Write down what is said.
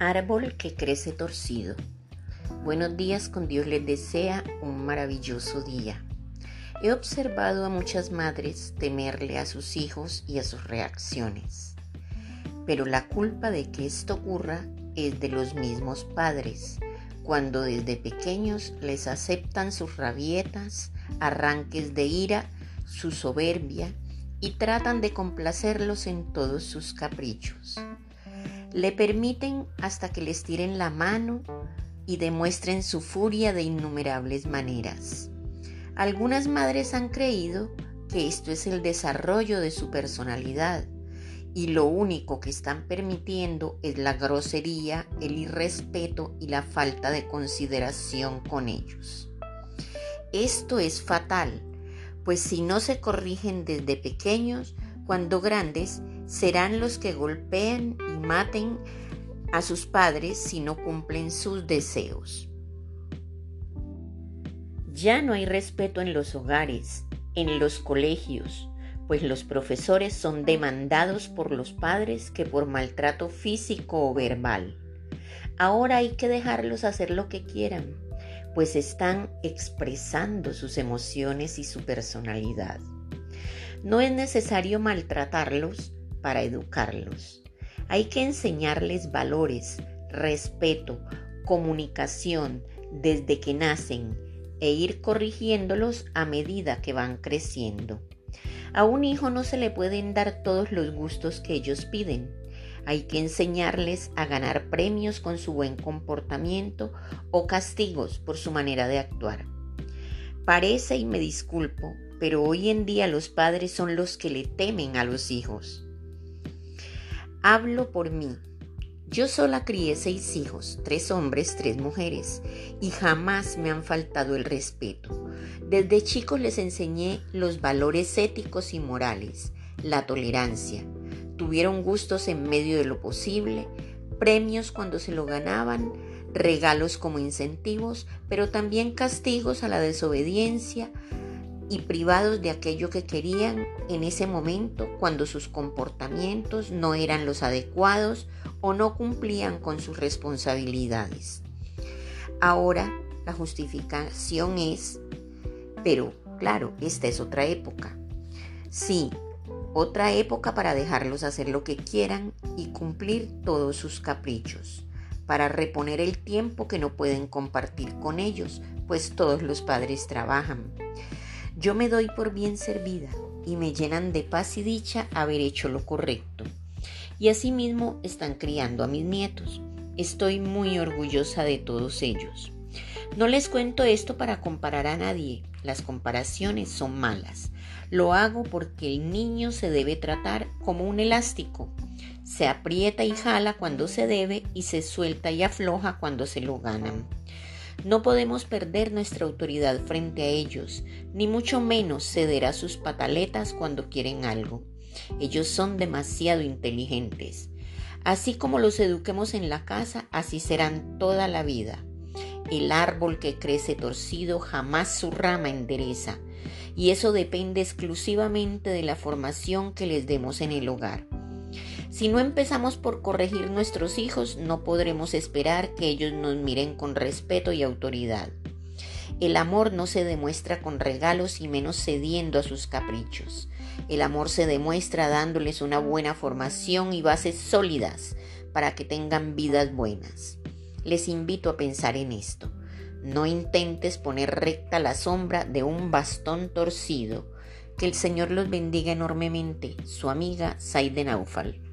Árbol que crece torcido. Buenos días, con Dios les desea un maravilloso día. He observado a muchas madres temerle a sus hijos y a sus reacciones. Pero la culpa de que esto ocurra es de los mismos padres, cuando desde pequeños les aceptan sus rabietas, arranques de ira, su soberbia y tratan de complacerlos en todos sus caprichos. Le permiten hasta que les tiren la mano y demuestren su furia de innumerables maneras. Algunas madres han creído que esto es el desarrollo de su personalidad y lo único que están permitiendo es la grosería, el irrespeto y la falta de consideración con ellos. Esto es fatal, pues si no se corrigen desde pequeños, cuando grandes serán los que golpeen y maten a sus padres si no cumplen sus deseos. Ya no hay respeto en los hogares, en los colegios, pues los profesores son demandados por los padres que por maltrato físico o verbal. Ahora hay que dejarlos hacer lo que quieran, pues están expresando sus emociones y su personalidad. No es necesario maltratarlos para educarlos. Hay que enseñarles valores, respeto, comunicación desde que nacen e ir corrigiéndolos a medida que van creciendo. A un hijo no se le pueden dar todos los gustos que ellos piden. Hay que enseñarles a ganar premios con su buen comportamiento o castigos por su manera de actuar. Parece, y me disculpo, pero hoy en día los padres son los que le temen a los hijos. Hablo por mí. Yo sola crié seis hijos, tres hombres, tres mujeres, y jamás me han faltado el respeto. Desde chicos les enseñé los valores éticos y morales, la tolerancia. Tuvieron gustos en medio de lo posible, premios cuando se lo ganaban, regalos como incentivos, pero también castigos a la desobediencia, y privados de aquello que querían en ese momento cuando sus comportamientos no eran los adecuados o no cumplían con sus responsabilidades. Ahora la justificación es, pero claro, esta es otra época. Sí, otra época para dejarlos hacer lo que quieran y cumplir todos sus caprichos, para reponer el tiempo que no pueden compartir con ellos, pues todos los padres trabajan yo me doy por bien servida y me llenan de paz y dicha haber hecho lo correcto. Y asimismo están criando a mis nietos. Estoy muy orgullosa de todos ellos. No les cuento esto para comparar a nadie, las comparaciones son malas. Lo hago porque el niño se debe tratar como un elástico. Se aprieta y jala cuando se debe y se suelta y afloja cuando se lo ganan. No podemos perder nuestra autoridad frente a ellos, ni mucho menos ceder a sus pataletas cuando quieren algo. Ellos son demasiado inteligentes. Así como los eduquemos en la casa, así serán toda la vida. El árbol que crece torcido jamás su rama endereza, y eso depende exclusivamente de la formación que les demos en el hogar. Si no empezamos por corregir nuestros hijos, no podremos esperar que ellos nos miren con respeto y autoridad. El amor no se demuestra con regalos y menos cediendo a sus caprichos. El amor se demuestra dándoles una buena formación y bases sólidas para que tengan vidas buenas. Les invito a pensar en esto. No intentes poner recta la sombra de un bastón torcido. Que el Señor los bendiga enormemente. Su amiga Saide Naufal.